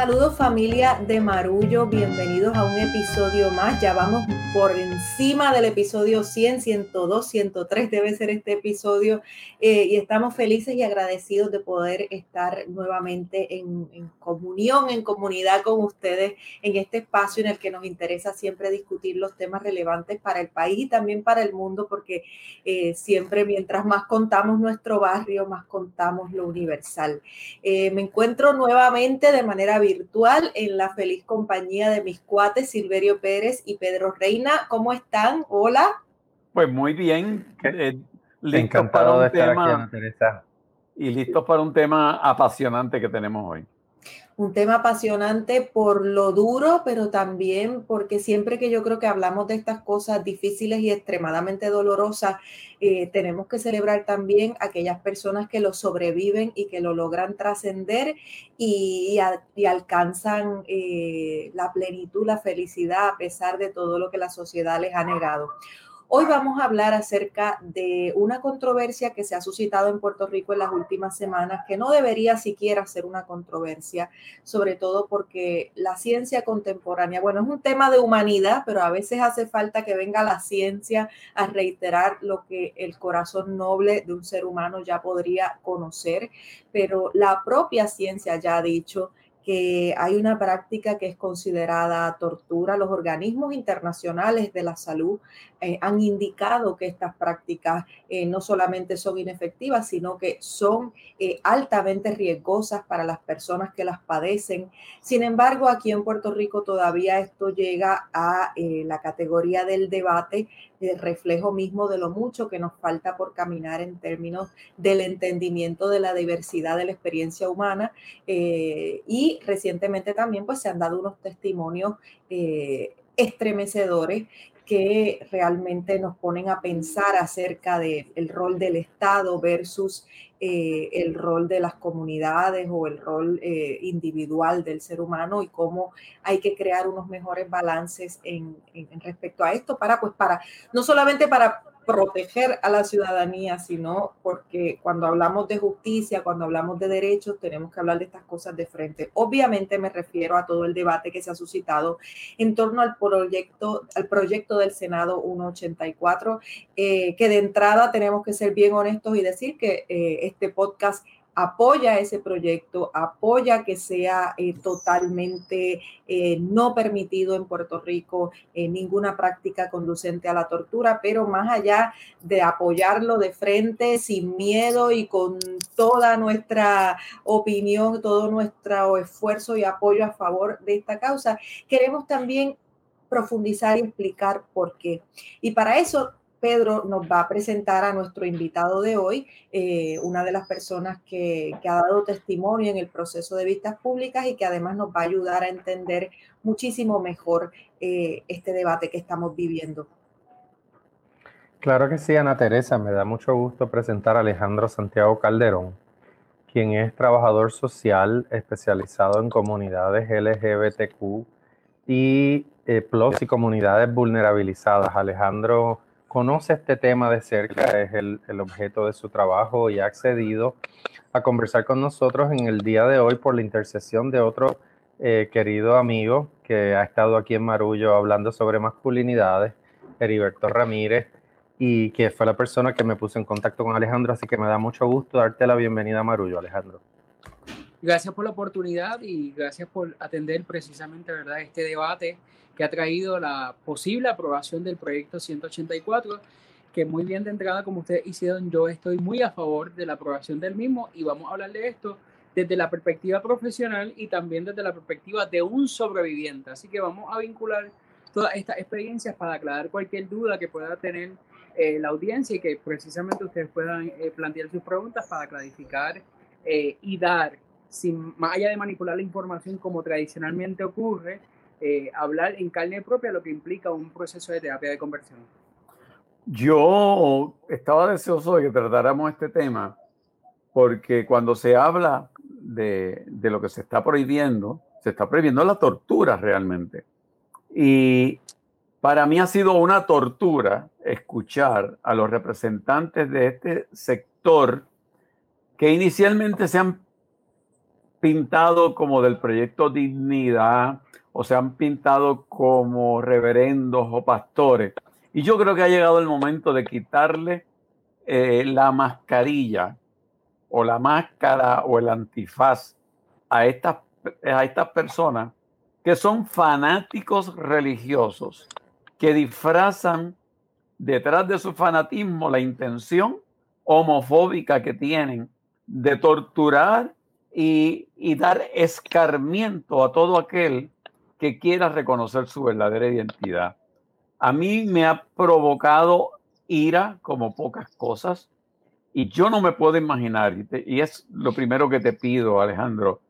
Saludos familia de Marullo, bienvenidos a un episodio más. Ya vamos por encima del episodio 100, 102, 103 debe ser este episodio eh, y estamos felices y agradecidos de poder estar nuevamente en, comunión, en comunidad con ustedes en este espacio en el que nos interesa siempre discutir los temas relevantes para el país y también para el mundo porque eh, siempre mientras más contamos nuestro barrio, más contamos lo universal. Eh, me encuentro nuevamente de manera virtual en la feliz compañía de mis cuates Silverio Pérez y Pedro Reina. ¿Cómo están? Hola. Pues muy bien. Eh, Encantado de estar aquí, Teresa. Y listos para un tema apasionante que tenemos hoy un tema apasionante por lo duro, pero también porque siempre que yo creo que hablamos de estas cosas difíciles y extremadamente dolorosas, eh, tenemos que celebrar también aquellas personas que lo sobreviven y que lo logran trascender y, alcanzan eh, la plenitud, la felicidad a pesar de todo lo que la sociedad les ha negado. Hoy vamos a hablar acerca de una controversia que se ha suscitado en Puerto Rico en las últimas semanas, que no debería siquiera ser una controversia, sobre todo porque la ciencia contemporánea, bueno, es un tema de humanidad, pero a veces hace falta que venga la ciencia a reiterar lo que el corazón noble de un ser humano ya podría conocer, pero la propia ciencia ya ha dicho que hay una práctica que es considerada tortura. Los organismos internacionales de la salud eh, han indicado que estas prácticas eh, no solamente son inefectivas, sino que son eh, altamente riesgosas para las personas que las padecen. Sin embargo, aquí en Puerto Rico todavía esto llega a la categoría del debate, el reflejo mismo de lo mucho que nos falta por caminar en términos del entendimiento de la diversidad de la experiencia humana. y recientemente también pues, se han dado unos testimonios estremecedores que realmente nos ponen a pensar acerca del rol del Estado versus eh, el rol de las comunidades o el rol eh, individual del ser humano y cómo hay que crear unos mejores balances en, en, respecto a esto para, pues, para, no solamente para proteger a la ciudadanía, sino porque cuando hablamos de justicia, cuando hablamos de derechos, tenemos que hablar de estas cosas de frente. Obviamente me refiero a todo el debate que se ha suscitado en torno al proyecto, al proyecto del Senado 184, eh, que de entrada tenemos que ser bien honestos y decir que eh, este podcast apoya ese proyecto, apoya que sea eh, totalmente eh, no permitido en Puerto Rico eh, ninguna práctica conducente a la tortura, pero más allá de apoyarlo de frente, sin miedo y con toda nuestra opinión, todo nuestro esfuerzo y apoyo a favor de esta causa, queremos también profundizar y explicar por qué. Y para eso Pedro nos va a presentar a nuestro invitado de hoy, eh, una de las personas que, ha dado testimonio en el proceso de vistas públicas y que además nos va a ayudar a entender muchísimo mejor eh, este debate que estamos viviendo. Claro que sí, Ana Teresa. Me da mucho gusto presentar a Alejandro Santiago Calderón, quien es trabajador social especializado en comunidades LGBTQ y eh, plus y comunidades vulnerabilizadas. Alejandro conoce este tema de cerca, es el, objeto de su trabajo y ha accedido a conversar con nosotros en el día de hoy por la intercesión de otro eh, querido amigo que ha estado aquí en Marullo hablando sobre masculinidades, Heriberto Ramírez, y que fue la persona que me puso en contacto con Alejandro, así que me da mucho gusto darte la bienvenida a Marullo, Alejandro. Gracias por la oportunidad y gracias por atender precisamente ¿verdad? este debate que ha traído la posible aprobación del proyecto 184, que muy bien de entrada, como ustedes hicieron, yo estoy muy a favor de la aprobación del mismo y vamos a hablar de esto desde la perspectiva profesional y también desde la perspectiva de un sobreviviente. Así que vamos a vincular todas estas experiencias para aclarar cualquier duda que pueda tener eh, la audiencia y que precisamente ustedes puedan eh, plantear sus preguntas para clarificar eh, y dar, sin más allá de manipular la información como tradicionalmente ocurre, eh, hablar en carne propia lo que implica un proceso de terapia de conversión. Yo estaba deseoso de que tratáramos este tema porque cuando se habla de, de lo que se está prohibiendo, se está prohibiendo la tortura realmente. Y para mí ha sido una tortura escuchar a los representantes de este sector que inicialmente se han pintado como del proyecto Dignidad o se han pintado como reverendos o pastores. Y yo creo que ha llegado el momento de quitarle eh, la mascarilla o la máscara o el antifaz a estas, a estas personas que son fanáticos religiosos, que disfrazan detrás de su fanatismo la intención homofóbica que tienen de torturar y, y dar escarmiento a todo aquel que quiera reconocer su verdadera identidad. A mí me ha provocado ira como pocas cosas y yo no me puedo imaginar, y, es lo primero que te pido, Alejandro,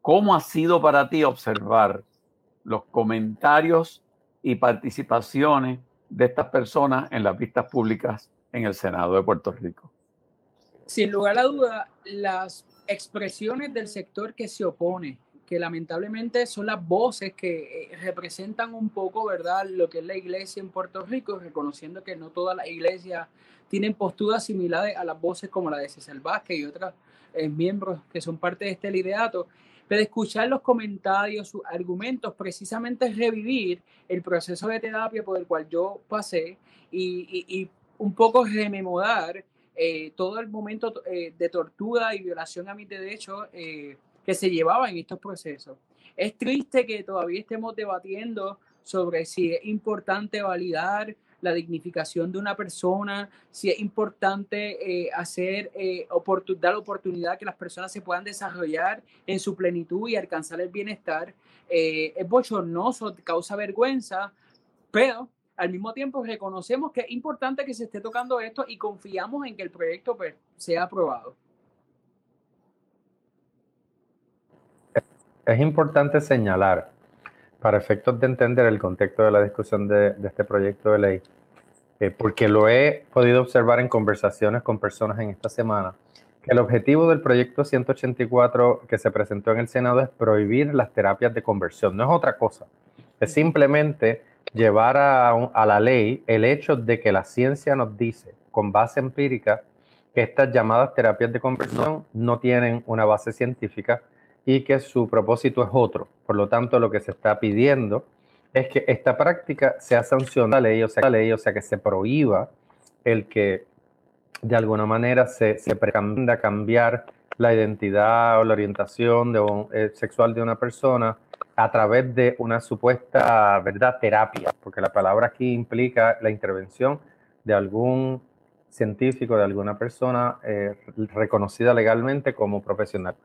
¿cómo ha sido para ti observar los comentarios y participaciones de estas personas en las vistas públicas en el Senado de Puerto Rico? Sin lugar a duda, las expresiones del sector que se opone, que lamentablemente son las voces que eh, representan un poco, ¿verdad?, lo que es la iglesia en Puerto Rico, reconociendo que no todas las iglesias tienen posturas similares a las voces como la de César Vázquez y otros eh, miembros que son parte de este liderato. Pero escuchar los comentarios, sus argumentos, precisamente revivir el proceso de terapia por el cual yo pasé y, y un poco rememorar eh, todo el momento eh, de tortura y violación a mis derechos eh, que se llevaba en estos procesos. Es triste que todavía estemos debatiendo sobre si es importante validar la dignificación de una persona, si es importante hacer, dar oportunidad que las personas se puedan desarrollar en su plenitud y alcanzar el bienestar. es bochornoso, causa vergüenza, pero al mismo tiempo reconocemos que es importante que se esté tocando esto y confiamos en que el proyecto pues, sea aprobado. Es importante señalar, para efectos de entender el contexto de la discusión de, este proyecto de ley, eh, porque lo he podido observar en conversaciones con personas en esta semana, que el objetivo del proyecto 184 que se presentó en el Senado es prohibir las terapias de conversión, no es otra cosa, es simplemente llevar a, la ley el hecho de que la ciencia nos dice, con base empírica, que estas llamadas terapias de conversión no tienen una base científica y que su propósito es otro. Por lo tanto, lo que se está pidiendo es que esta práctica sea sancionada ley, o sea, ley, o sea, que se prohíba el que de alguna manera se, se pretenda cambiar la identidad o la orientación eh, sexual de una persona a través de una supuesta, ¿verdad?, terapia, porque la palabra aquí implica la intervención de algún científico, de alguna persona eh, reconocida legalmente como profesional.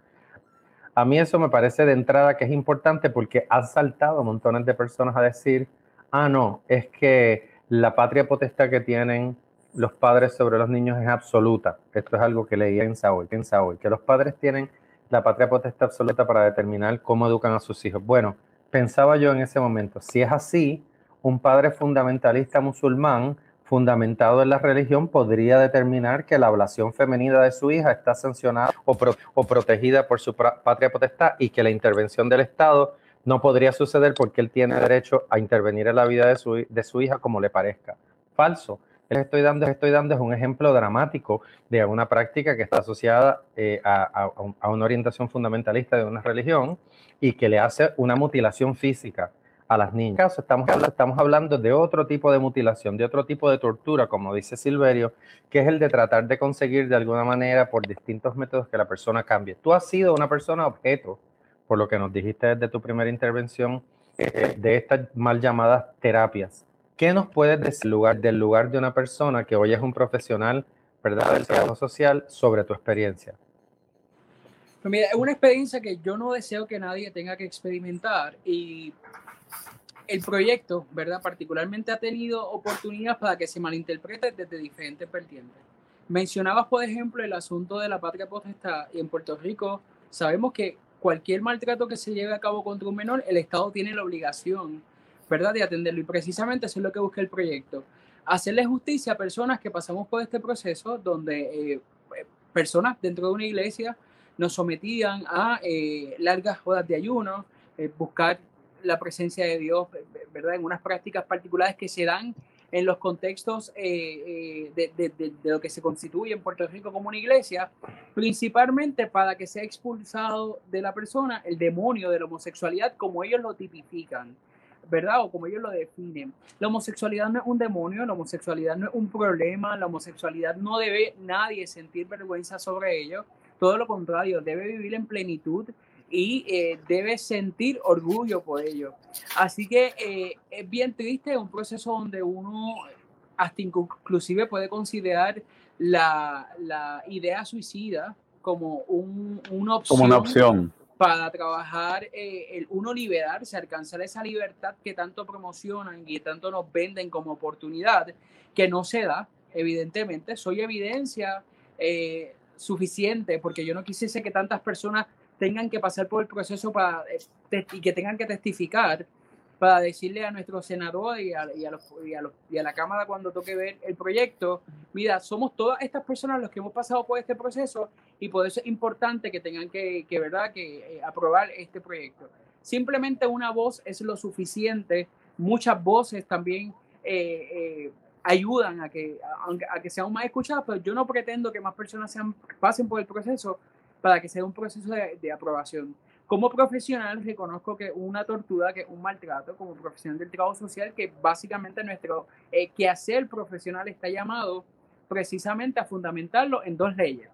A mí eso me parece de entrada que es importante porque han saltado montones de personas a decir, ah, no, es que la patria potestad que tienen los padres sobre los niños es absoluta. Esto es algo que leí en Saúl, en Saúl, que los padres tienen la patria potestad absoluta para determinar cómo educan a sus hijos. Bueno, pensaba yo en ese momento, si es así, un padre fundamentalista musulmán fundamentado en la religión podría determinar que la ablación femenina de su hija está sancionada o, protegida por su patria potestad y que la intervención del Estado no podría suceder porque él tiene derecho a intervenir en la vida de su hija como le parezca. Falso estoy dando, estoy dando es un ejemplo dramático de una práctica que está asociada eh, a, una orientación fundamentalista de una religión y que le hace una mutilación física a las niñas. Estamos, estamos hablando de otro tipo de mutilación, de otro tipo de tortura, como dice Silverio, que es el de tratar de conseguir de alguna manera por distintos métodos que la persona cambie. Tú has sido una persona objeto, por lo que nos dijiste desde tu primera intervención, eh, de estas mal llamadas terapias ¿Qué nos puedes decir del lugar de una persona que hoy es un profesional, ¿verdad?, del trabajo social sobre tu experiencia. Pues es una experiencia que yo no deseo que nadie tenga que experimentar y el proyecto, ¿verdad? Particularmente ha tenido oportunidades para que se malinterprete desde diferentes vertientes. Mencionabas, por ejemplo, el asunto de la patria potestad y en Puerto Rico sabemos que cualquier maltrato que se lleve a cabo contra un menor, el Estado tiene la obligación ¿verdad? De atenderlo. Y precisamente eso es lo que busca el proyecto. Hacerle justicia a personas que pasamos por este proceso donde eh, personas dentro de una iglesia nos sometían a eh, largas horas de ayuno, eh, buscar la presencia de Dios, ¿verdad? En unas prácticas particulares que se dan en los contextos eh, eh, de, lo que se constituye en Puerto Rico como una iglesia, principalmente para que sea expulsado de la persona el demonio de la homosexualidad como ellos lo tipifican, ¿verdad? O como ellos lo definen. La homosexualidad no es un demonio, la homosexualidad no es un problema, la homosexualidad no debe nadie sentir vergüenza sobre ello, todo lo contrario, debe vivir en plenitud y eh, debe sentir orgullo por ello. Así que eh, es bien triste, un proceso donde uno hasta inclusive puede considerar la, la idea suicida como un, una opción. Como una opción. Para trabajar, eh, el uno liberarse, alcanzar esa libertad que tanto promocionan y tanto nos venden como oportunidad, que no se da, evidentemente. Soy evidencia suficiente porque yo no quisiese que tantas personas tengan que pasar por el proceso para, eh, y que tengan que testificar para decirle a nuestro senador y a, a y, a la Cámara cuando toque ver el proyecto, mira, somos todas estas personas los que hemos pasado por este proceso y por eso es importante que tengan que, que ¿verdad? que eh, aprobar este proyecto. Simplemente una voz es lo suficiente, muchas voces también eh, ayudan a que, a, que sean más escuchadas, pero yo no pretendo que más personas sean, pasen por el proceso para que sea un proceso de, aprobación. Como profesional reconozco que una tortura, que un maltrato, como profesional del trabajo social, que básicamente nuestro eh, quehacer profesional está llamado precisamente a fundamentarlo en dos leyes.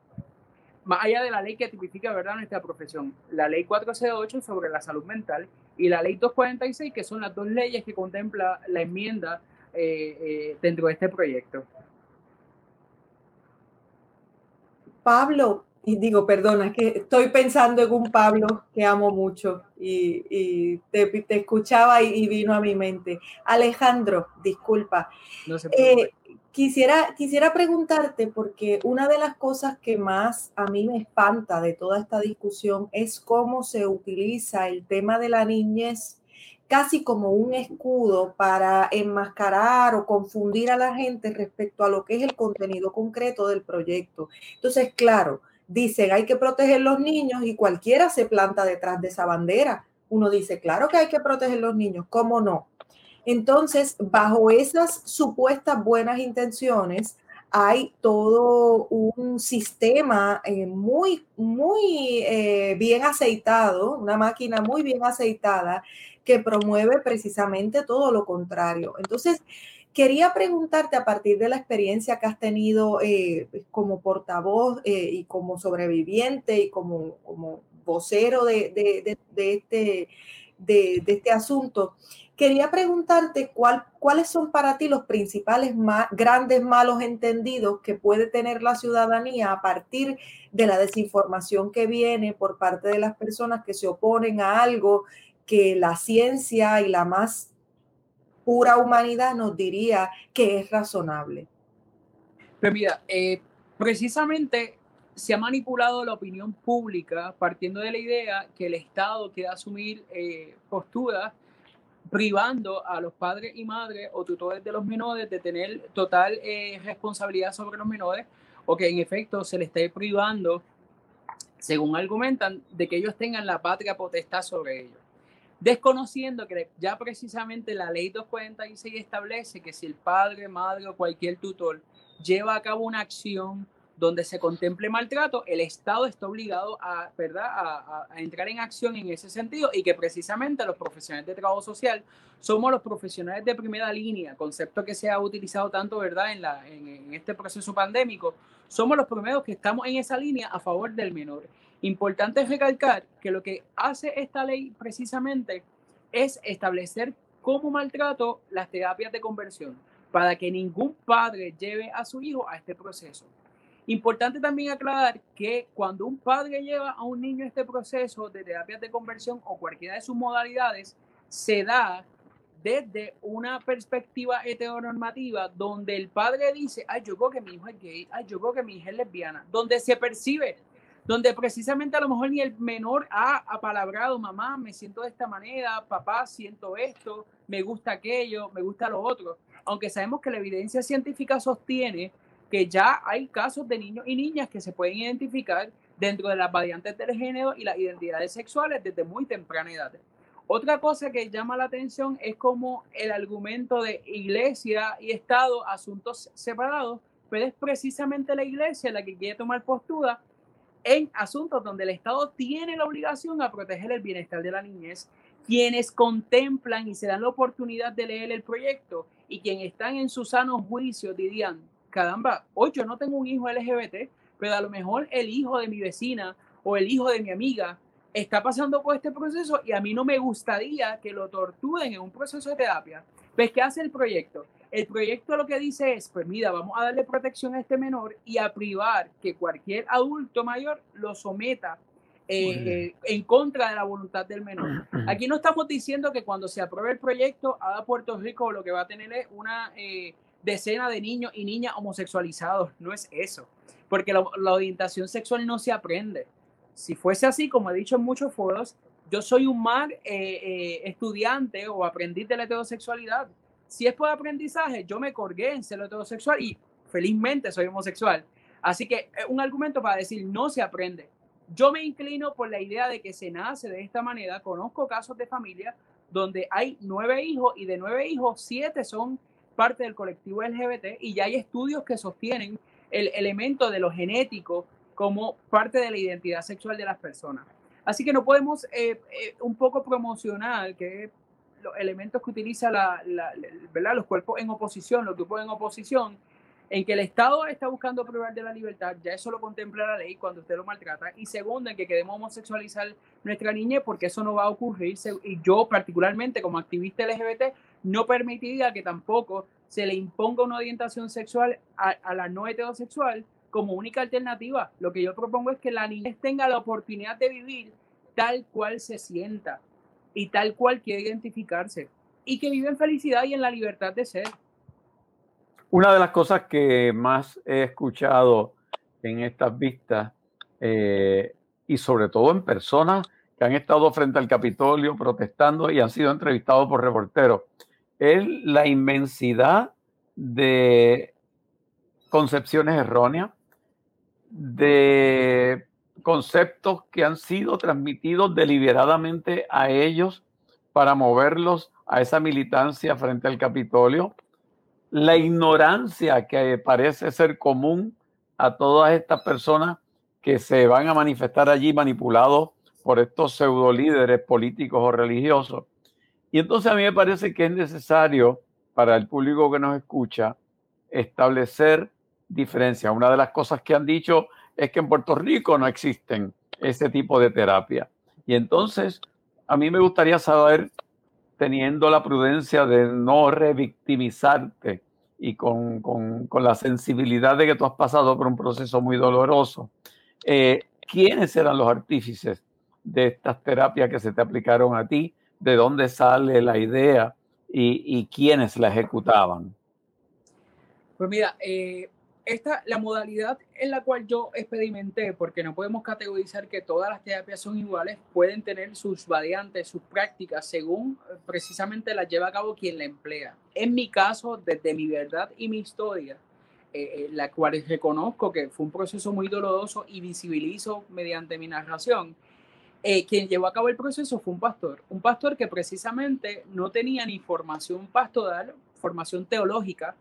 Más allá de la ley que tipifica ¿verdad? nuestra profesión, la ley 408 sobre la salud mental y la ley 246, que son las dos leyes que contempla la enmienda eh, eh, dentro de este proyecto. Pablo, y digo, perdona, es que estoy pensando en un Pablo que amo mucho y, te, escuchaba y, vino a mi mente. Alejandro, disculpa. Eh, quisiera, quisiera preguntarte, porque una de las cosas que más a mí me espanta de toda esta discusión es cómo se utiliza el tema de la niñez casi como un escudo para enmascarar o confundir a la gente respecto a lo que es el contenido concreto del proyecto. Entonces, claro, dicen hay que proteger los niños y cualquiera se planta detrás de esa bandera. Uno dice, claro que hay que proteger los niños, ¿cómo no? Entonces, bajo esas supuestas buenas intenciones, hay todo un sistema eh, muy, muy eh, bien aceitado, una máquina muy bien aceitada que promueve precisamente todo lo contrario. Entonces, Quería preguntarte a partir de la experiencia que has tenido eh, como portavoz eh, y como sobreviviente y como, como vocero de, de, este, de, este asunto, quería preguntarte cuál, cuáles son para ti los principales grandes malos entendidos que puede tener la ciudadanía a partir de la desinformación que viene por parte de las personas que se oponen a algo que la ciencia y la más pura humanidad nos diría que es razonable. Pero mira, eh, precisamente se ha manipulado la opinión pública partiendo de la idea que el Estado quiere asumir eh, posturas privando a los padres y madres o tutores de los menores de tener total eh, responsabilidad sobre los menores o que en efecto se les esté privando, según argumentan, de que ellos tengan la patria potestad sobre ellos desconociendo que ya precisamente la ley 246 establece que si el padre, madre o cualquier tutor lleva a cabo una acción donde se contemple maltrato, el Estado está obligado a, ¿verdad? A, entrar en acción en ese sentido y que precisamente los profesionales de trabajo social somos los profesionales de primera línea, concepto que se ha utilizado tanto ¿verdad? En, la, en este proceso pandémico, somos los primeros que estamos en esa línea a favor del menor. Importante recalcar que lo que hace esta ley precisamente es establecer como maltrato las terapias de conversión para que ningún padre lleve a su hijo a este proceso. Importante también aclarar que cuando un padre lleva a un niño a este proceso de terapias de conversión o cualquiera de sus modalidades, se da desde una perspectiva heteronormativa donde el padre dice, ay, yo creo que mi hijo es gay, ay, yo creo que mi hija es lesbiana, donde se percibe donde precisamente a lo mejor ni el menor ha apalabrado, mamá, me siento de esta manera, papá, siento esto, me gusta aquello, me gusta lo otro. Aunque sabemos que la evidencia científica sostiene que ya hay casos de niños y niñas que se pueden identificar dentro de las variantes del género y las identidades sexuales desde muy temprana edad. Otra cosa que llama la atención es como el argumento de iglesia y Estado, asuntos separados, pero es precisamente la iglesia la que quiere tomar postura en asuntos donde el Estado tiene la obligación a proteger el bienestar de la niñez. Quienes contemplan y se dan la oportunidad de leer el proyecto y quienes están en su sano juicio dirían, caramba, hoy yo no tengo un hijo LGBT, pero a lo mejor el hijo de mi vecina o el hijo de mi amiga está pasando por este proceso y a mí no me gustaría que lo torturen en un proceso de terapia. ¿Ves qué hace el proyecto? El proyecto lo que dice es, pues mira, vamos a darle protección a este menor y a privar que cualquier adulto mayor lo someta eh, en contra de la voluntad del menor. Aquí no estamos diciendo que cuando se apruebe el proyecto, a Puerto Rico lo que va a tener es una eh, decena de niños y niñas homosexualizados. No es eso, porque la, orientación sexual no se aprende. Si fuese así, como he dicho en muchos foros, yo soy un mal eh, estudiante o aprendiz de la heterosexualidad. Si es por aprendizaje, yo me colgué en ser heterosexual y felizmente soy homosexual. Así que es un argumento para decir no se aprende. Yo me inclino por la idea de que se nace de esta manera. Conozco casos de familia donde hay nueve hijos y de nueve hijos, siete son parte del colectivo LGBT y ya hay estudios que sostienen el elemento de lo genético como parte de la identidad sexual de las personas. Así que no podemos eh, eh, un poco promocionar que los elementos que utiliza la, ¿verdad? los cuerpos en oposición, los grupos en oposición, en que el Estado está buscando privar de la libertad, ya eso lo contempla la ley cuando usted lo maltrata, y segundo, en que queremos homosexualizar nuestra niña porque eso no va a ocurrir, y yo particularmente como activista LGBT no permitiría que tampoco se le imponga una orientación sexual a, a la no heterosexual como única alternativa. Lo que yo propongo es que la niña tenga la oportunidad de vivir tal cual se sienta y tal cual quiere identificarse y que vive en felicidad y en la libertad de ser. Una de las cosas que más he escuchado en estas vistas, eh, y sobre todo en personas que han estado frente al Capitolio protestando y han sido entrevistados por reporteros, es la inmensidad de concepciones erróneas, de conceptos que han sido transmitidos deliberadamente a ellos para moverlos a esa militancia frente al Capitolio la ignorancia que parece ser común a todas estas personas que se van a manifestar allí manipulados por estos pseudo líderes políticos o religiosos. Y entonces a mí me parece que es necesario para el público que nos escucha establecer diferencias. Una de las cosas que han dicho es que en Puerto Rico no existen ese tipo de terapia. Y entonces a mí me gustaría saber teniendo la prudencia de no revictimizarte y con, la sensibilidad de que tú has pasado por un proceso muy doloroso, eh, ¿quiénes eran los artífices de estas terapias que se te aplicaron a ti? ¿De dónde sale la idea y, y quiénes la ejecutaban? Pues mira, eh, esta, la modalidad en la cual yo experimenté, porque no podemos categorizar que todas las terapias son iguales, pueden tener sus variantes, sus prácticas, según eh, precisamente las lleva a cabo quien la emplea. En mi caso, desde mi verdad y mi historia, eh, eh, la cual reconozco que fue un proceso muy doloroso y visibilizo mediante mi narración, quien llevó a cabo el proceso fue un pastor, un pastor que precisamente no tenía ni formación pastoral, formación teológica,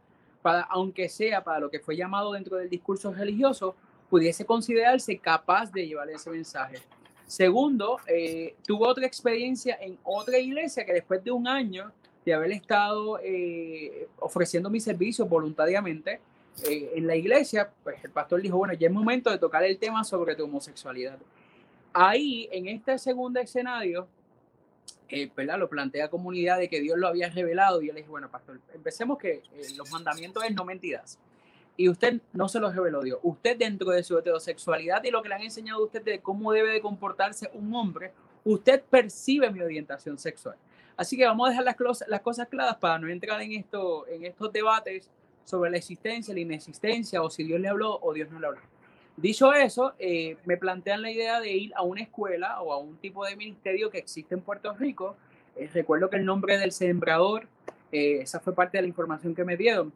aunque sea para lo que fue llamado dentro del discurso religioso, pudiese considerarse capaz de llevar ese mensaje. Segundo, eh, tuvo otra experiencia en otra iglesia que después de un año de haber estado eh, ofreciendo mi servicio voluntariamente eh, en la iglesia, pues el pastor dijo, bueno, ya es momento de tocar el tema sobre tu homosexualidad. Ahí, en este segundo escenario, eh, lo plantea comunidad de que Dios lo había revelado. Y yo le dije, bueno, pastor, empecemos que eh, los mandamientos es no mentiras. Y usted no se los reveló Dios. Usted dentro de su heterosexualidad y lo que le han enseñado a usted de cómo debe de comportarse un hombre, usted percibe mi orientación sexual. Así que vamos a dejar las, las cosas claras para no entrar en, esto, en estos debates sobre la existencia, la inexistencia, o si Dios le habló o Dios no le habló. Dicho eso, eh, me plantean la idea de ir a una escuela o a un tipo de ministerio que existe en Puerto Rico. Eh, recuerdo que el nombre del sembrador, eh, esa fue parte de la información que me dieron,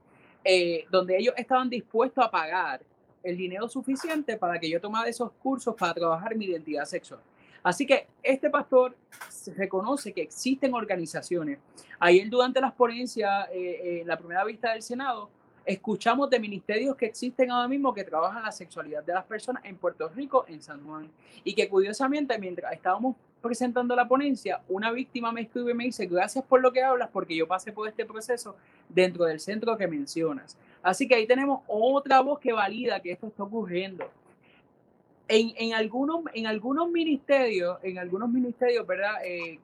donde ellos estaban dispuestos a pagar el dinero suficiente para que yo tomara esos cursos para trabajar mi identidad sexual. Así que este pastor reconoce que existen organizaciones. Ayer durante las ponencias, eh, eh, la primera vista del Senado, escuchamos de ministerios que existen ahora mismo que trabajan la sexualidad de las personas en Puerto Rico, en San Juan. Y que curiosamente, mientras estábamos presentando la ponencia, una víctima me escribe y me dice, gracias por lo que hablas, porque yo pasé por este proceso dentro del centro que mencionas. Así que ahí tenemos otra voz que valida que esto está ocurriendo. En, en algunos, en algunos ministerios, en algunos ministerios, ¿verdad? Eh,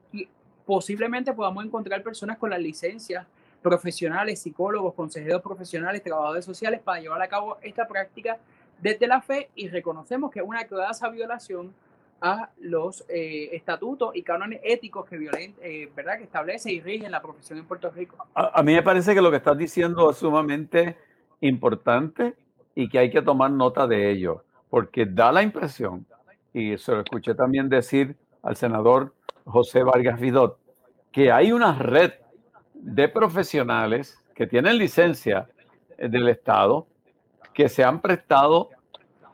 posiblemente podamos encontrar personas con las licencias profesionales, psicólogos, consejeros profesionales, trabajadores sociales para llevar a cabo esta práctica desde la fe y reconocemos que es una clara violación a los eh, estatutos y cánones éticos que violen, eh, ¿verdad? que establece y rigen la profesión en Puerto Rico. A, a, mí me parece que lo que estás diciendo es sumamente importante y que hay que tomar nota de ello, porque da la impresión, y se lo escuché también decir al senador José Vargas Vidot, que hay una red de profesionales que tienen licencia del Estado que se han prestado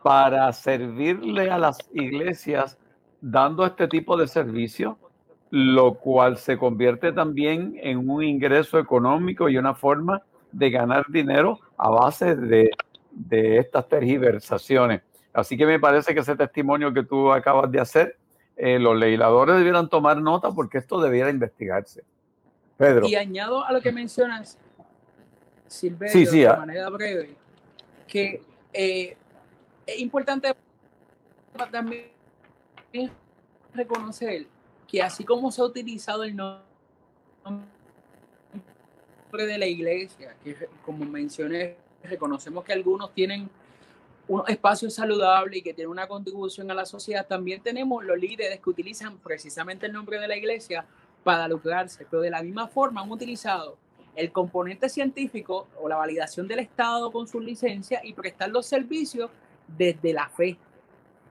para servirle a las iglesias dando este tipo de servicio, lo cual se convierte también en un ingreso económico y una forma de ganar dinero a base de, de estas tergiversaciones. Así que me parece que ese testimonio que tú acabas de hacer, eh, los legisladores debieran tomar nota porque esto debiera investigarse. Pedro. Y añado a lo que mencionas, Silverio, de ah. manera breve, que eh, es importante también reconocer que así como se ha utilizado el nombre de la iglesia, que como mencioné, reconocemos que algunos tienen unos espacios saludables y que tienen una contribución a la sociedad, también tenemos los líderes que utilizan precisamente el nombre de la iglesia para lucrarse, pero de la misma forma han utilizado el componente científico o la validación del Estado con su licencia y prestar los servicios desde la fe.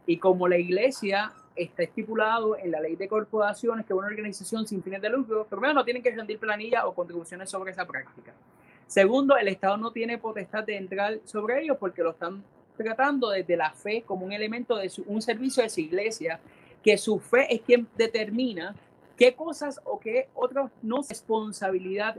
Y como la iglesia está estipulado en la ley de corporaciones que una organización sin fines de lucro, primero no tienen que rendir planilla o contribuciones sobre esa práctica. Segundo, el Estado no tiene potestad de entrar sobre ellos porque lo están tratando desde la fe como un elemento de un servicio de su iglesia, que su fe es quien determina qué cosas o qué otras no responsabilidad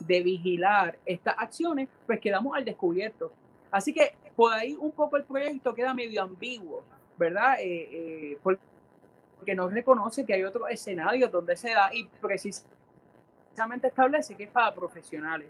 de vigilar estas acciones, pues quedamos al descubierto. Así que por ahí un poco el proyecto queda medio ambiguo, ¿verdad? Eh, eh, porque no reconoce que hay otros escenarios donde se da y precisamente establece que es para profesionales.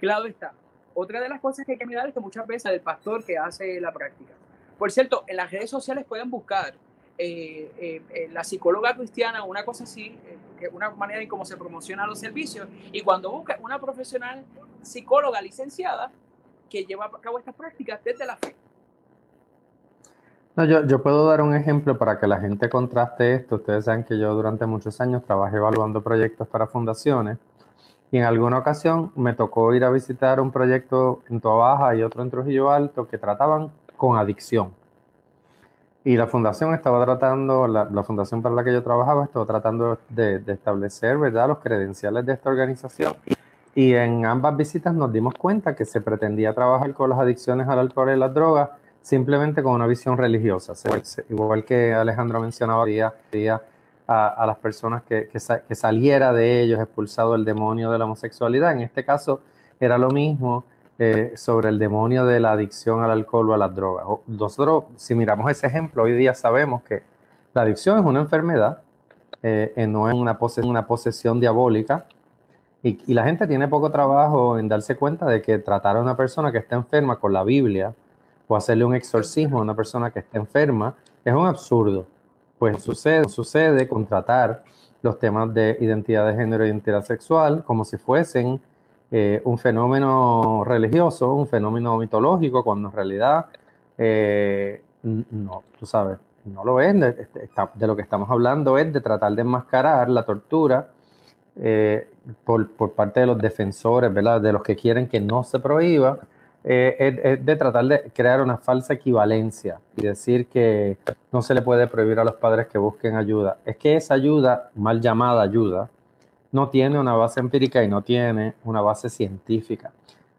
Claro está. Otra de las cosas que hay que mirar es que muchas veces el pastor que hace la práctica. Por cierto, en las redes sociales pueden buscar eh, la psicóloga cristiana, una cosa así, que una manera en cómo se promocionan los servicios. Y cuando busca una profesional psicóloga licenciada, que lleva a cabo estas prácticas desde la fe. No, yo, yo, puedo dar un ejemplo para que la gente contraste esto. Ustedes saben que yo durante muchos años trabajé evaluando proyectos para fundaciones y en alguna ocasión me tocó ir a visitar un proyecto en Baja y otro en Trujillo Alto que trataban con adicción. Y la fundación estaba tratando, la, la fundación para la que yo trabajaba, estaba tratando de, de establecer ¿verdad? los credenciales de esta organización y en ambas visitas nos dimos cuenta que se pretendía trabajar con las adicciones al alcohol y las drogas simplemente con una visión religiosa. Igual que Alejandro mencionaba, a, a las personas que, que, saliera de ellos expulsado el demonio de la homosexualidad. En este caso era lo mismo eh, sobre el demonio de la adicción al alcohol o a las drogas. Nosotros, si miramos ese ejemplo, hoy día sabemos que la adicción es una enfermedad, eh, eh, no es una, posesión diabólica, y, la gente tiene poco trabajo en darse cuenta de que tratar a una persona que está enferma con la Biblia o hacerle un exorcismo a una persona que está enferma es un absurdo. Pues sucede, sucede con tratar los temas de identidad de género e identidad sexual como si fuesen eh, un fenómeno religioso, un fenómeno mitológico, cuando en realidad eh, no, tú sabes, no lo es. De, de, lo que estamos hablando es de tratar de enmascarar la tortura eh, por, parte de los defensores, ¿verdad? De los que quieren que no se prohíba, es, de tratar de crear una falsa equivalencia y decir que no se le puede prohibir a los padres que busquen ayuda. Es que esa ayuda, mal llamada ayuda, no tiene una base empírica y no tiene una base científica.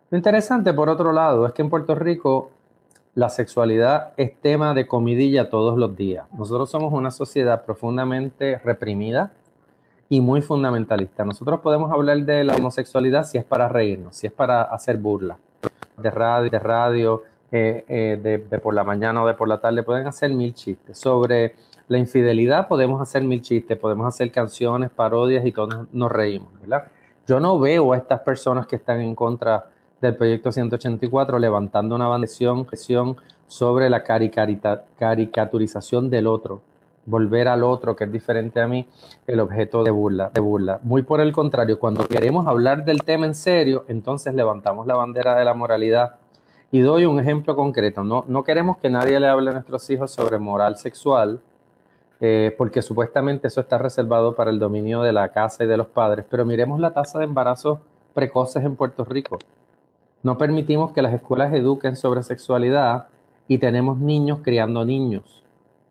Lo interesante, por otro lado, es que en Puerto Rico la sexualidad es tema de comidilla todos los días. Nosotros somos una sociedad profundamente reprimida y muy fundamentalista. Nosotros podemos hablar de la homosexualidad si es para reírnos, si es para hacer burla. De radio, de radio, eh, eh, de, por la mañana o de por la tarde, pueden hacer mil chistes. Sobre la infidelidad podemos hacer mil chistes, podemos hacer canciones, parodias y todos nos reímos, ¿verdad? Yo no veo a estas personas que están en contra del proyecto 184 levantando una bandesión sobre la caricaturización del otro, volver al otro que es diferente a mí el objeto de burla, de burla. Muy por el contrario, cuando queremos hablar del tema en serio, entonces levantamos la bandera de la moralidad y doy un ejemplo concreto. No, no queremos que nadie le hable a nuestros hijos sobre moral sexual, eh, porque supuestamente eso está reservado para el dominio de la casa y de los padres, pero miremos la tasa de embarazos precoces en Puerto Rico. No permitimos que las escuelas eduquen sobre sexualidad y tenemos niños criando niños.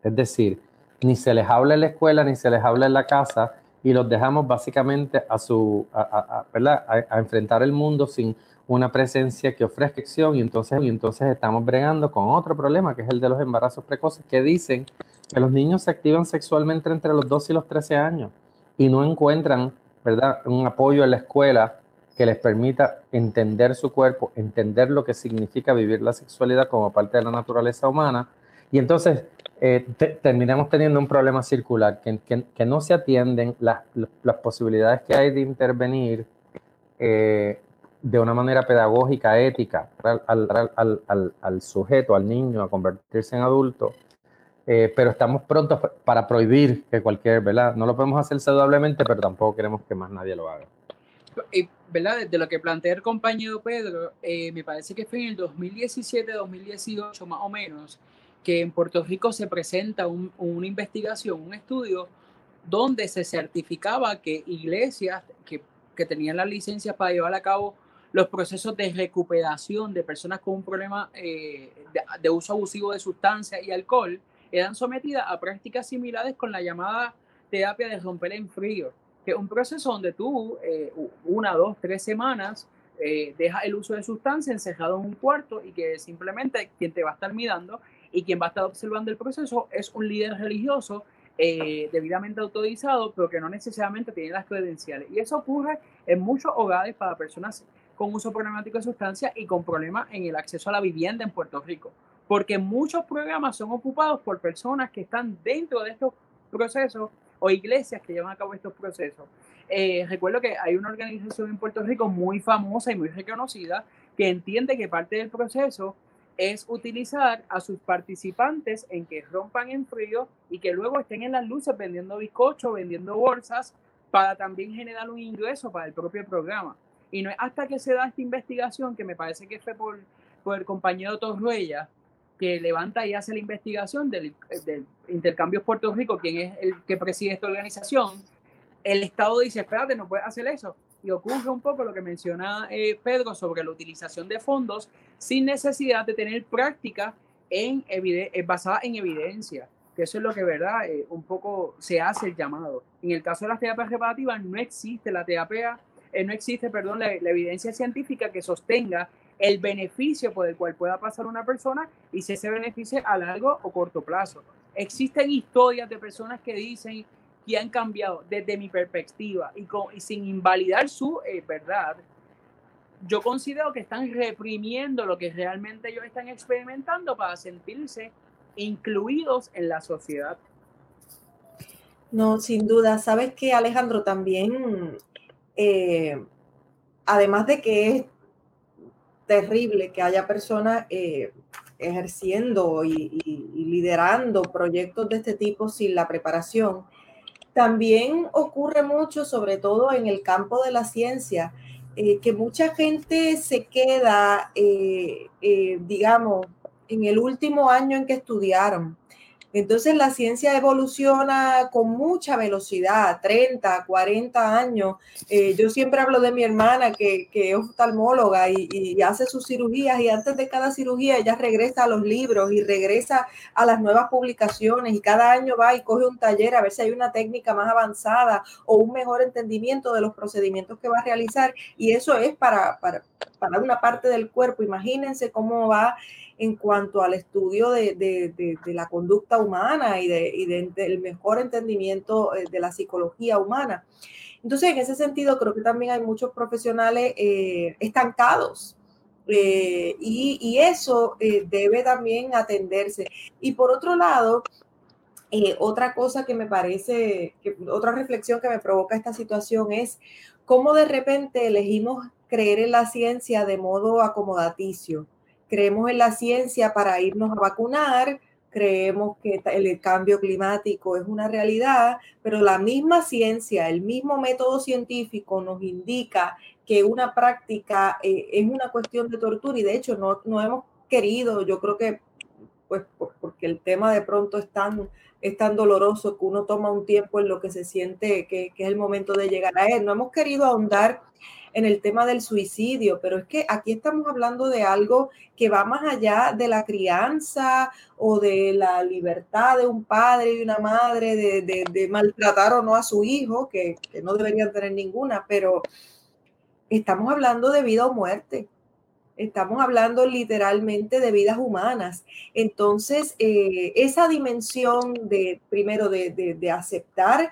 Es decir, ni se les habla en la escuela ni se les habla en la casa y los dejamos básicamente a, su, a, a enfrentar el mundo sin una presencia que ofrezca acción y entonces, y entonces estamos bregando con otro problema que es el de los embarazos precoces que dicen que los niños se activan sexualmente entre los 12 y los 13 años y no encuentran ¿verdad? un apoyo en la escuela que les permita entender su cuerpo, entender lo que significa vivir la sexualidad como parte de la naturaleza humana. Y entonces eh, terminamos teniendo un problema circular, que, que, no se atienden las, las, posibilidades que hay de intervenir eh, de una manera pedagógica, ética, al, al, al, sujeto, al niño, a convertirse en adulto. Eh, pero estamos prontos para prohibir que cualquier, ¿verdad? No lo podemos hacer saludablemente, pero tampoco queremos que más nadie lo haga. Y, ¿verdad? De lo que plantea el compañero Pedro, eh, me parece que fue en el 2017-2018 más o menos, que en Puerto Rico se presenta un, una investigación, un estudio, donde se certificaba que iglesias que, que tenían las licencias para llevar a cabo los procesos de recuperación de personas con un problema eh, de, de, uso abusivo de sustancias y alcohol eran sometidas a prácticas similares con la llamada terapia de romper en frío que es un proceso donde tú, eh, una, dos, tres semanas, eh, dejas el uso de sustancia encerrado en un cuarto y que simplemente quien te va a estar mirando y quien va a estar observando el proceso es un líder religioso eh, debidamente autorizado, pero que no necesariamente tiene las credenciales. Y eso ocurre en muchos hogares para personas con uso problemático de sustancias y con problemas en el acceso a la vivienda en Puerto Rico. Porque muchos programas son ocupados por personas que están dentro de estos procesos o iglesias que llevan a cabo estos procesos. Eh, recuerdo que hay una organización en Puerto Rico muy famosa y muy reconocida que entiende que parte del proceso es utilizar a sus participantes en que rompan en frío y que luego estén en las luces vendiendo bizcocho, vendiendo bolsas, para también generar un ingreso para el propio programa. Y no es hasta que se da esta investigación, que me parece que fue por, por el compañero Torruella, que levanta y hace la investigación del, del Intercambios Puerto Rico, quien es el que preside esta organización, el Estado dice, espérate, no puedes hacer eso. Y ocurre un poco lo que menciona eh, Pedro sobre la utilización de fondos sin necesidad de tener práctica en eh, basada en evidencia, que eso es lo que, ¿verdad? Eh, un poco se hace el llamado. En el caso de las terapias reparativas no existe la terapia, no existe, perdón, la evidencia científica que sostenga el beneficio por el cual pueda pasar una persona y si ese beneficio a largo o corto plazo. Existen historias de personas que dicen que han cambiado desde mi perspectiva y, sin invalidar su eh, verdad. Yo considero que están reprimiendo lo que realmente ellos están experimentando para sentirse incluidos en la sociedad. No, sin duda. Sabes que Alejandro también, eh, además de que terrible que haya personas eh, ejerciendo y, liderando proyectos de este tipo sin la preparación. También ocurre mucho, sobre todo en el campo de la ciencia, eh, que mucha gente se queda, eh, digamos, en el último año en que estudiaron entonces la ciencia evoluciona con mucha velocidad, 30, 40 años. Eh, yo siempre hablo de mi hermana que, es oftalmóloga y, hace sus cirugías y antes de cada cirugía ella regresa a los libros y regresa a las nuevas publicaciones y cada año va y coge un taller a ver si hay una técnica más avanzada o un mejor entendimiento de los procedimientos que va a realizar y eso es para, para, para una parte del cuerpo. Imagínense cómo va en cuanto al estudio de, la conducta humana y, del mejor entendimiento eh, de la psicología humana. Entonces, en ese sentido, creo que también hay muchos profesionales eh, estancados eh, y, eso debe también atenderse. Y por otro lado, otra cosa que me parece, otra reflexión que me provoca esta situación es cómo de repente elegimos creer en la ciencia de modo acomodaticio creemos en la ciencia para irnos a vacunar, creemos que el cambio climático es una realidad, pero la misma ciencia, el mismo método científico nos indica que una práctica eh, es una cuestión de tortura y de hecho no, no hemos querido, yo creo que pues porque el tema de pronto es tan, es tan doloroso que uno toma un tiempo en lo que se siente que, que es el momento de llegar a él. No hemos querido ahondar en el tema del suicidio, pero es que aquí estamos hablando de algo que va más allá de la crianza o de la libertad de un padre y una madre de, maltratar o no a su hijo, que, no deberían tener ninguna, pero estamos hablando de vida o muerte. Estamos hablando literalmente de vidas humanas. Entonces, eh, esa dimensión de, primero, de, aceptar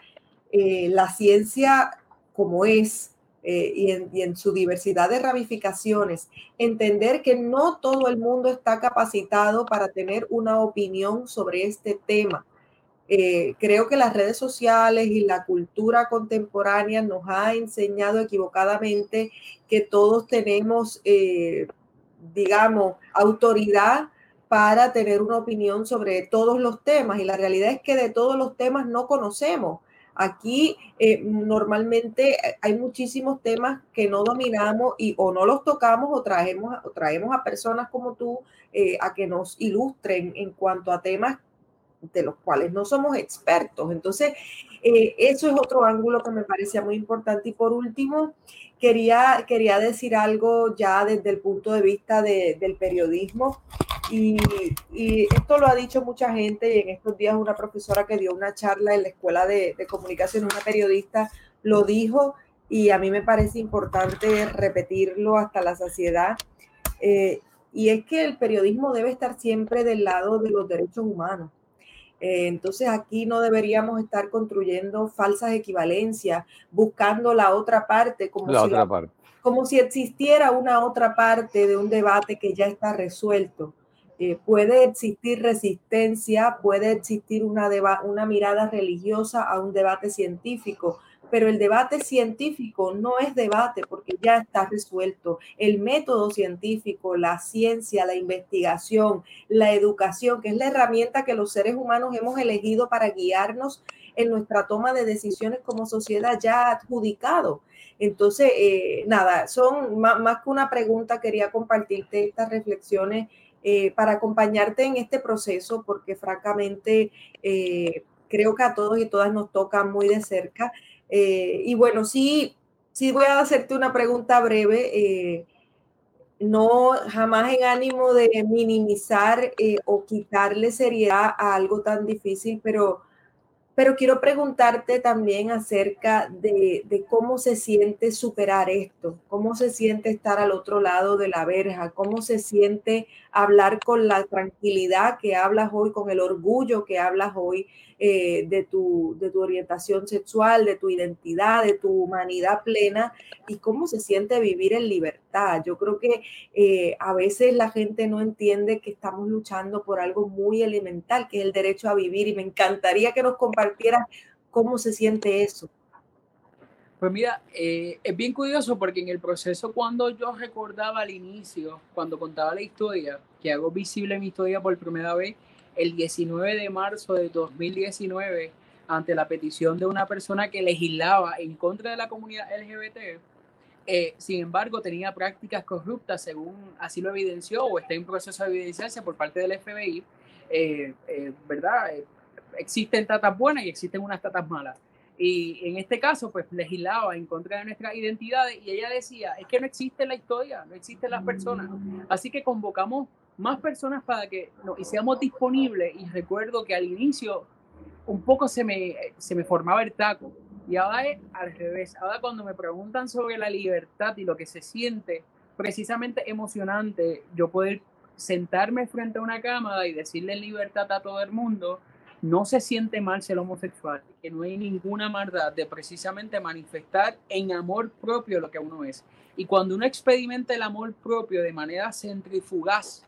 eh, la ciencia como es, eh, y, en, su diversidad de ramificaciones, entender que no todo el mundo está capacitado para tener una opinión sobre este tema. Eh, creo que las redes sociales y la cultura contemporánea nos ha enseñado equivocadamente que todos tenemos, eh, digamos, autoridad para tener una opinión sobre todos los temas y la realidad es que de todos los temas no conocemos. Aquí eh, normalmente hay muchísimos temas que no dominamos y o no los tocamos o traemos, o traemos a personas como tú a que nos ilustren en cuanto a temas de los cuales no somos expertos. Entonces, eh, eso es otro ángulo que me parecía muy importante. Y por último, quería, quería decir algo ya desde el punto de vista del periodismo. Y, esto lo ha dicho mucha gente y en estos días una profesora que dio una charla en la escuela de, comunicación, una periodista, lo dijo y a mí me parece importante repetirlo hasta la saciedad. Eh, y es que el periodismo debe estar siempre del lado de los derechos humanos. Eh, entonces aquí no deberíamos estar construyendo falsas equivalencias, buscando la otra parte como, si, como si existiera una otra parte de un debate que ya está resuelto. Eh, puede existir resistencia, puede existir una, una mirada religiosa a un debate científico, pero el debate científico no es debate porque ya está resuelto. El método científico, la ciencia, la investigación, la educación, que es la herramienta que los seres humanos hemos elegido para guiarnos en nuestra toma de decisiones como sociedad ya adjudicado. Entonces, eh, nada, son más, que una pregunta, quería compartirte estas reflexiones eh, para acompañarte en este proceso, porque francamente eh, creo que a todos y todas nos toca muy de cerca. Eh, y bueno, sí, sí voy a hacerte una pregunta breve. no jamás en ánimo de minimizar o quitarle seriedad a algo tan difícil, pero pero quiero preguntarte también acerca de, cómo se siente superar esto, cómo se siente estar al otro lado de la verja, cómo se siente hablar con la tranquilidad que hablas hoy, con el orgullo que hablas hoy eh, de, tu, de tu orientación sexual, de tu identidad, de tu humanidad plena y cómo se siente vivir en libertad. Yo creo que eh, a veces la gente no entiende que estamos luchando por algo muy elemental, que es el derecho a vivir y me encantaría que nos compartieras cómo se siente eso. Pues mira, eh, es bien curioso porque en el proceso cuando yo recordaba al inicio, cuando contaba la historia, que hago visible mi historia por primera vez, el 19 de marzo de 2019 ante la petición de una persona que legislaba en contra de la comunidad LGBT. Eh, sin embargo, tenía prácticas corruptas, según así lo evidenció o está en proceso de evidenciarse por parte del FBI. Eh, eh, ¿Verdad? existen tatas buenas y existen unas tatas malas. Y en este caso, pues legislaba en contra de nuestras identidades y ella decía, es que no existe la historia, no existen las personas. Así que convocamos más personas para que nos hiciéramos disponibles y recuerdo que al inicio un poco se me, se me formaba el taco y ahora es al revés. Ahora cuando me preguntan sobre la libertad y lo que se siente, precisamente emocionante yo poder sentarme frente a una cámara y decirle libertad a todo el mundo, no se siente mal ser homosexual, que no hay ninguna maldad de precisamente manifestar en amor propio lo que uno es. Y cuando uno experimenta el amor propio de manera centrifugaz,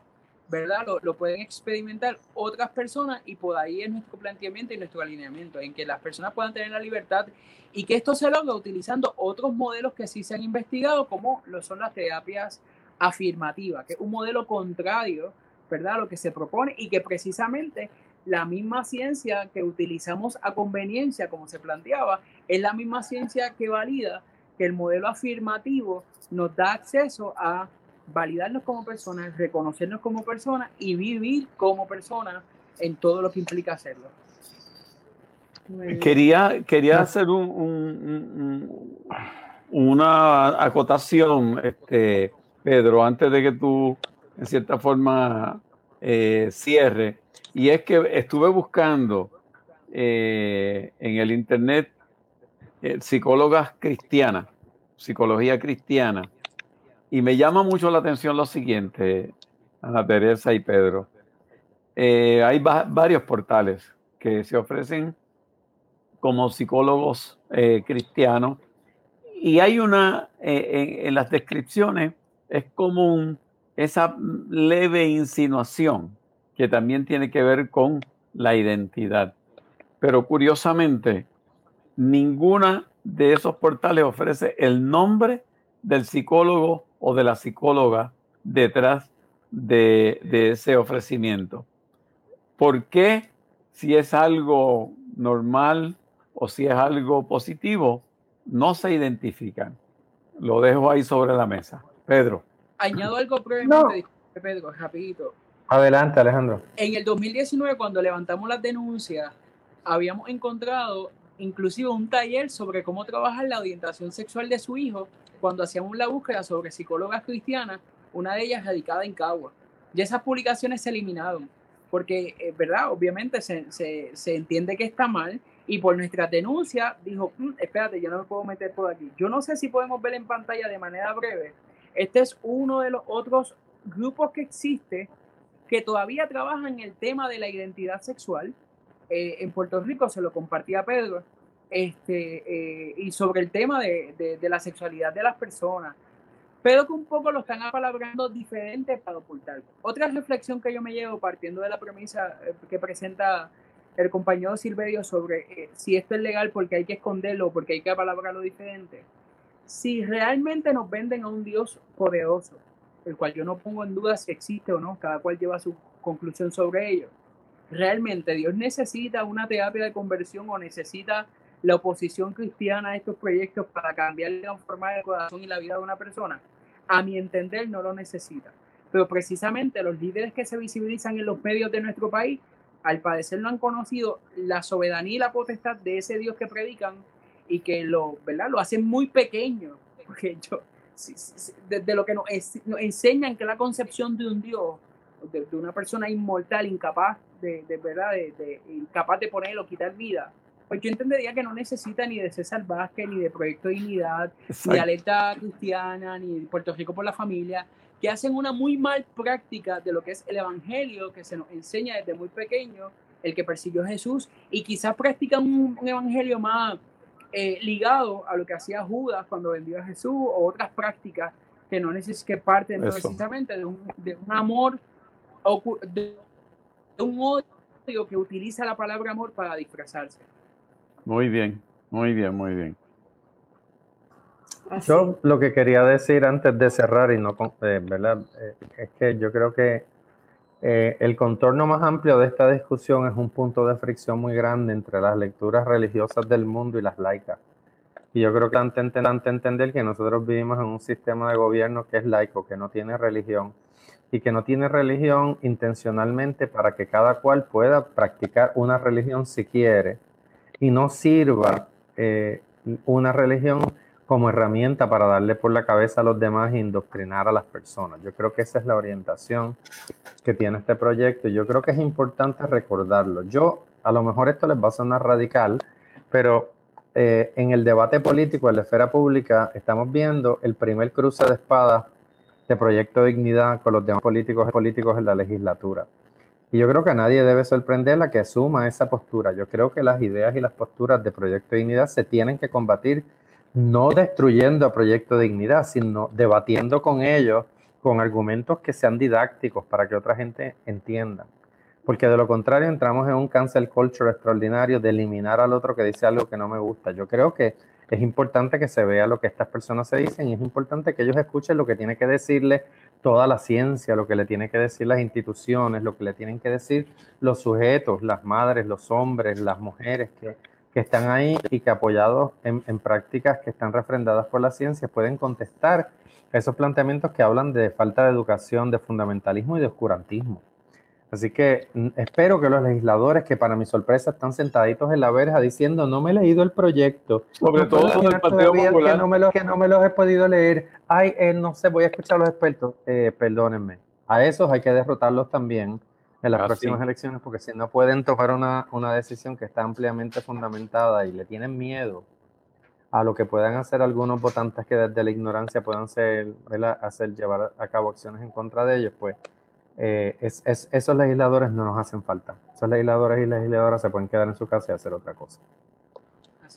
¿verdad? Lo, lo, pueden experimentar otras personas y por ahí es nuestro planteamiento y nuestro alineamiento, en que las personas puedan tener la libertad y que esto se logra utilizando otros modelos que sí se han investigado, como lo son las terapias afirmativas, que es un modelo contrario, ¿verdad? A lo que se propone y que precisamente la misma ciencia que utilizamos a conveniencia, como se planteaba, es la misma ciencia que valida que el modelo afirmativo nos da acceso a validarnos como personas, reconocernos como personas y vivir como personas en todo lo que implica hacerlo. Quería, quería hacer un, una acotación, este, Pedro, antes de que tú, en cierta forma, eh, cierre. Y es que estuve buscando eh, en el Internet eh, psicólogas cristianas, psicología cristiana, y me llama mucho la atención lo siguiente, Ana Teresa y Pedro. Eh, hay varios portales que se ofrecen como psicólogos eh, cristianos y hay una, eh, en, las descripciones es común esa leve insinuación que también tiene que ver con la identidad. Pero curiosamente, ninguna de esos portales ofrece el nombre del psicólogo o de la psicóloga detrás de, ese ofrecimiento. ¿Por qué si es algo normal o si es algo positivo, no se identifican? Lo dejo ahí sobre la mesa. Pedro. Añado algo brevemente, Pedro, rapidito. Adelante, Alejandro. En el 2019, cuando levantamos las denuncias, habíamos encontrado inclusive un taller sobre cómo trabajar la orientación sexual de su hijo cuando hacíamos la búsqueda sobre psicólogas cristianas, una de ellas radicada en Cagua. Y esas publicaciones se eliminaron, porque, eh, ¿verdad? Obviamente se, se, se, entiende que está mal y por nuestra denuncia dijo, mm, espérate, yo no me puedo meter por aquí. Yo no sé si podemos ver en pantalla de manera breve. Este es uno de los otros grupos que existe que todavía trabajan el tema de la identidad sexual. Eh, en Puerto Rico se lo compartía Pedro este, eh, y sobre el tema de, de, la sexualidad de las personas, pero que un poco lo están apalabrando diferente para ocultarlo. Otra reflexión que yo me llevo partiendo de la premisa eh, que presenta el compañero Silverio sobre eh, si esto es legal porque hay que esconderlo, porque hay que apalabrarlo diferente. Si realmente nos venden a un Dios poderoso, el cual yo no pongo en duda si existe o no, cada cual lleva su conclusión sobre ello. Realmente Dios necesita una terapia de conversión o necesita la oposición cristiana a estos proyectos para cambiar y transformar el corazón y la vida de una persona, a mi entender no lo necesita. Pero precisamente los líderes que se visibilizan en los medios de nuestro país, al parecer no han conocido la soberanía y la potestad de ese Dios que predican y que lo, ¿verdad? lo hacen muy pequeño. Porque yo, desde lo que nos, enseñan que la concepción de un Dios, de, una persona inmortal, incapaz de, de verdad, de, incapaz de poner quitar vida, pues yo entendería que no necesita ni de César Vázquez, ni de Proyecto Dignidad, ni de Alerta Cristiana, ni de Puerto Rico por la Familia, que hacen una muy mal práctica de lo que es el Evangelio, que se nos enseña desde muy pequeño, el que persiguió a Jesús, y quizás practican un, Evangelio más eh, ligado a lo que hacía Judas cuando vendió a Jesús, o otras prácticas que no necesitan que parten precisamente de un, de un amor, de un odio que utiliza la palabra amor para disfrazarse. Muy bien, muy bien, muy bien. Yo lo que quería decir antes de cerrar y no, eh, ¿verdad? Eh, es que yo creo que eh, el contorno más amplio de esta discusión es un punto de fricción muy grande entre las lecturas religiosas del mundo y las laicas. Y yo creo que antes de entender que nosotros vivimos en un sistema de gobierno que es laico, que no tiene religión y que no tiene religión intencionalmente para que cada cual pueda practicar una religión si quiere y no sirva eh, una religión como herramienta para darle por la cabeza a los demás e indoctrinar a las personas. Yo creo que esa es la orientación que tiene este proyecto yo creo que es importante recordarlo. Yo, a lo mejor esto les va a sonar radical, pero eh, en el debate político, en la esfera pública, estamos viendo el primer cruce de espadas de Proyecto Dignidad con los demás políticos políticos en la legislatura. Y yo creo que a nadie debe sorprenderla que asuma esa postura. Yo creo que las ideas y las posturas de Proyecto Dignidad se tienen que combatir no destruyendo a Proyecto Dignidad, sino debatiendo con ellos con argumentos que sean didácticos para que otra gente entienda. Porque de lo contrario entramos en un cancel culture extraordinario de eliminar al otro que dice algo que no me gusta. Yo creo que es importante que se vea lo que estas personas se dicen y es importante que ellos escuchen lo que tiene que decirle toda la ciencia, lo que le tiene que decir las instituciones, lo que le tienen que decir los sujetos, las madres, los hombres, las mujeres que, que están ahí y que apoyados en, en, prácticas que están refrendadas por la ciencia pueden contestar esos planteamientos que hablan de falta de educación, de fundamentalismo y de oscurantismo. Así que mm, espero que los legisladores, que para mi sorpresa están sentaditos en la verja diciendo no me he leído el proyecto, sobre todo el Partido Popular. Que no, me lo, que no me los he podido leer, ay, eh, no sé, voy a escuchar a los expertos, eh, perdónenme. A esos hay que derrotarlos también en las ah, próximas elecciones, porque si no pueden tomar una, una decisión que está ampliamente fundamentada y le tienen miedo a lo que puedan hacer algunos votantes que desde la ignorancia puedan ser, hacer llevar a cabo acciones en contra de ellos, pues eh, es, esos legisladores no nos hacen falta. Esos legisladores y legisladoras se pueden quedar en su casa y hacer otra cosa.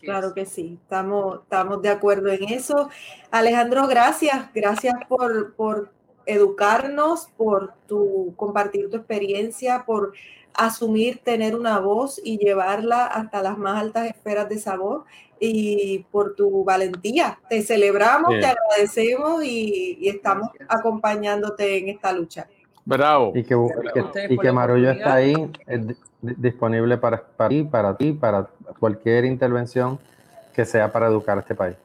claro que sí, estamos, estamos de acuerdo en eso. Alejandro, gracias, gracias por, por educarnos, por tu, compartir tu experiencia, por asumir tener una voz y llevarla hasta las más altas esferas de sabor y por tu valentía. Te celebramos, te agradecemos y estamos acompañándote en esta lucha. Bravo. Y que, y que, Marullo está ahí disponible para, para ti, para ti, para cualquier intervención que sea para educar a este país.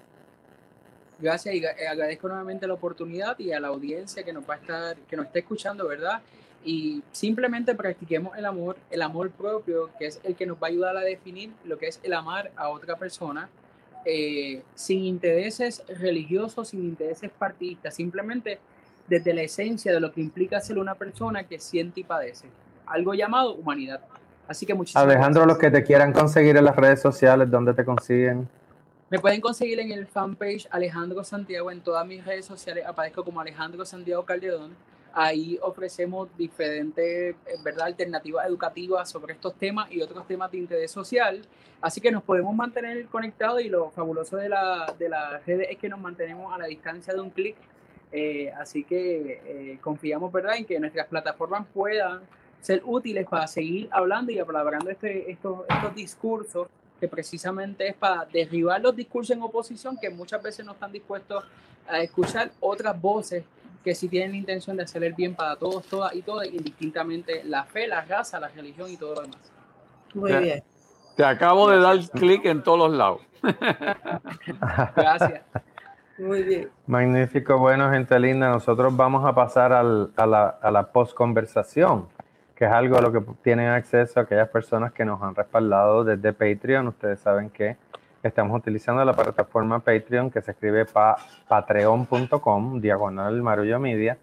Gracias y agradezco nuevamente la oportunidad y a la audiencia que nos va a estar, que nos está escuchando, ¿verdad? Y simplemente practiquemos el amor, el amor propio, que es el que nos va a ayudar a definir lo que es el amar a otra persona, eh, sin intereses religiosos, sin intereses partidistas, simplemente desde la esencia de lo que implica ser una persona que siente y padece, algo llamado humanidad. Así que muchísimas Alejandro, los que te quieran conseguir en las redes sociales, ¿dónde te consiguen? Me pueden conseguir en el fanpage Alejandro Santiago, en todas mis redes sociales aparezco como Alejandro Santiago Calderón. Ahí ofrecemos diferentes ¿verdad? alternativas educativas sobre estos temas y otros temas de interés social. Así que nos podemos mantener conectados y lo fabuloso de la, de la red es que nos mantenemos a la distancia de un clic eh, así que eh, confiamos ¿verdad? en que nuestras plataformas puedan ser útiles para seguir hablando y apalabrando este, estos, estos discursos que precisamente es para derribar los discursos en oposición que muchas veces no están dispuestos a escuchar otras voces que sí tienen la intención de hacer el bien para todos, todas y todas, indistintamente la fe, la raza, la religión y todo lo demás. Muy bien. Te acabo de dar clic en todos los lados. Gracias. Muy bien. Magnífico, bueno, gente linda. Nosotros vamos a pasar al, a la, a la post-conversación, que es algo a lo que tienen acceso aquellas personas que nos han respaldado desde Patreon. Ustedes saben que estamos utilizando la plataforma Patreon que se escribe pa, patreon.com, diagonal Marullo Media,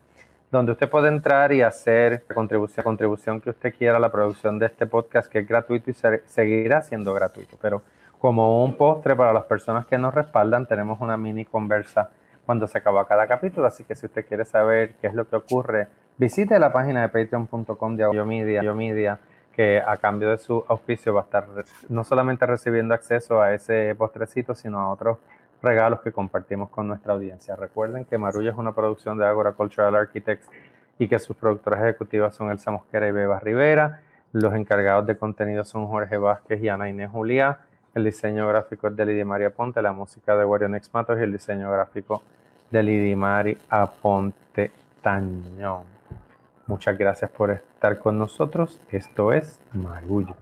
donde usted puede entrar y hacer la contribución, contribución que usted quiera a la producción de este podcast, que es gratuito y seguirá siendo gratuito. Pero como un postre para las personas que nos respaldan, tenemos una mini conversa cuando se acaba cada capítulo, así que si usted quiere saber qué es lo que ocurre, visite la página de patreon.com de Audiomedia, que a cambio de su auspicio va a estar no solamente recibiendo acceso a ese postrecito, sino a otros regalos que compartimos con nuestra audiencia. Recuerden que Marullo es una producción de Agora Cultural Architects y que sus productoras ejecutivas son Elsa Mosquera y Beba Rivera. Los encargados de contenido son Jorge Vázquez y Ana Inés Juliá. El diseño gráfico es de Lidia María Ponte, la música de Wario Nex Matos y el diseño gráfico de Lidia María Aponte Tañón. Muchas gracias por estar con nosotros. Esto es Marullo.